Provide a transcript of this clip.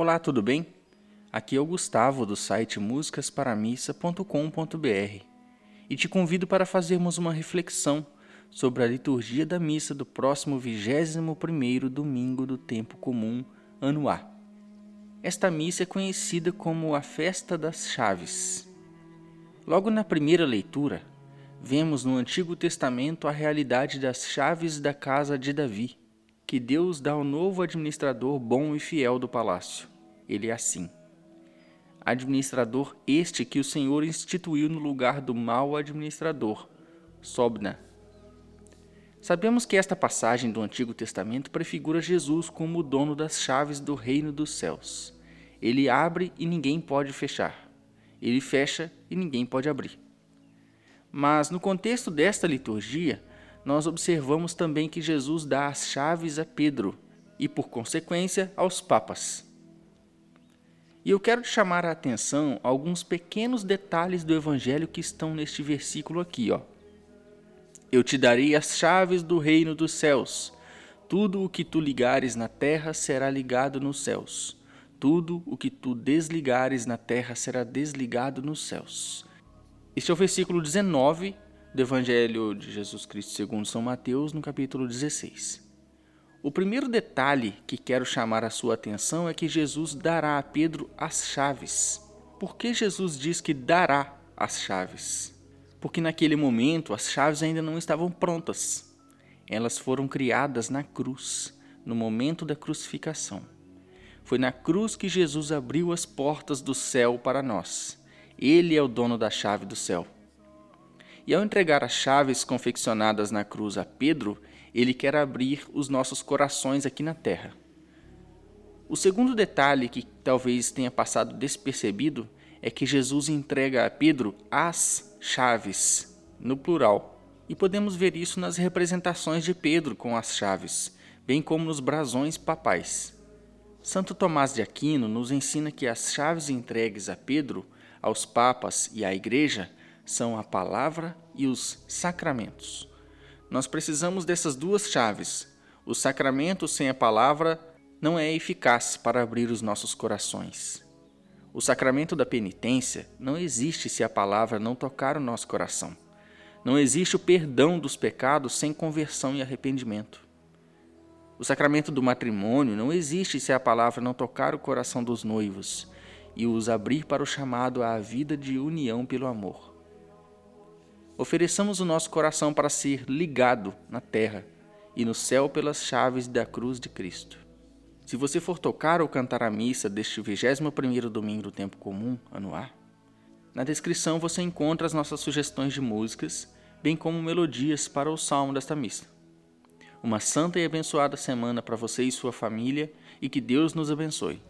Olá, tudo bem? Aqui é o Gustavo do site musicasparamissa.com.br e te convido para fazermos uma reflexão sobre a liturgia da missa do próximo 21º domingo do tempo comum, ano A. Esta missa é conhecida como a Festa das Chaves. Logo na primeira leitura, vemos no Antigo Testamento a realidade das chaves da casa de Davi, que Deus dá ao novo administrador bom e fiel do palácio. Ele é assim. Administrador este que o Senhor instituiu no lugar do mau administrador, Sobna. Sabemos que esta passagem do Antigo Testamento prefigura Jesus como o dono das chaves do reino dos céus. Ele abre e ninguém pode fechar ele fecha e ninguém pode abrir. Mas no contexto desta liturgia, nós observamos também que Jesus dá as chaves a Pedro e, por consequência, aos papas. E eu quero chamar a atenção a alguns pequenos detalhes do evangelho que estão neste versículo aqui, ó. Eu te darei as chaves do reino dos céus. Tudo o que tu ligares na terra será ligado nos céus tudo o que tu desligares na terra será desligado nos céus. Este é o versículo 19 do Evangelho de Jesus Cristo segundo São Mateus, no capítulo 16. O primeiro detalhe que quero chamar a sua atenção é que Jesus dará a Pedro as chaves. Por que Jesus diz que dará as chaves? Porque naquele momento as chaves ainda não estavam prontas. Elas foram criadas na cruz, no momento da crucificação. Foi na cruz que Jesus abriu as portas do céu para nós. Ele é o dono da chave do céu. E ao entregar as chaves confeccionadas na cruz a Pedro, ele quer abrir os nossos corações aqui na terra. O segundo detalhe que talvez tenha passado despercebido é que Jesus entrega a Pedro as chaves, no plural. E podemos ver isso nas representações de Pedro com as chaves, bem como nos brasões papais. Santo Tomás de Aquino nos ensina que as chaves entregues a Pedro, aos papas e à Igreja são a palavra e os sacramentos. Nós precisamos dessas duas chaves. O sacramento sem a palavra não é eficaz para abrir os nossos corações. O sacramento da penitência não existe se a palavra não tocar o nosso coração. Não existe o perdão dos pecados sem conversão e arrependimento. O sacramento do matrimônio não existe se a palavra não tocar o coração dos noivos e os abrir para o chamado à vida de união pelo amor. Ofereçamos o nosso coração para ser ligado na terra e no céu pelas chaves da cruz de Cristo. Se você for tocar ou cantar a missa deste 21º domingo do tempo comum, anuar, na descrição você encontra as nossas sugestões de músicas, bem como melodias para o salmo desta missa. Uma santa e abençoada semana para você e sua família e que Deus nos abençoe.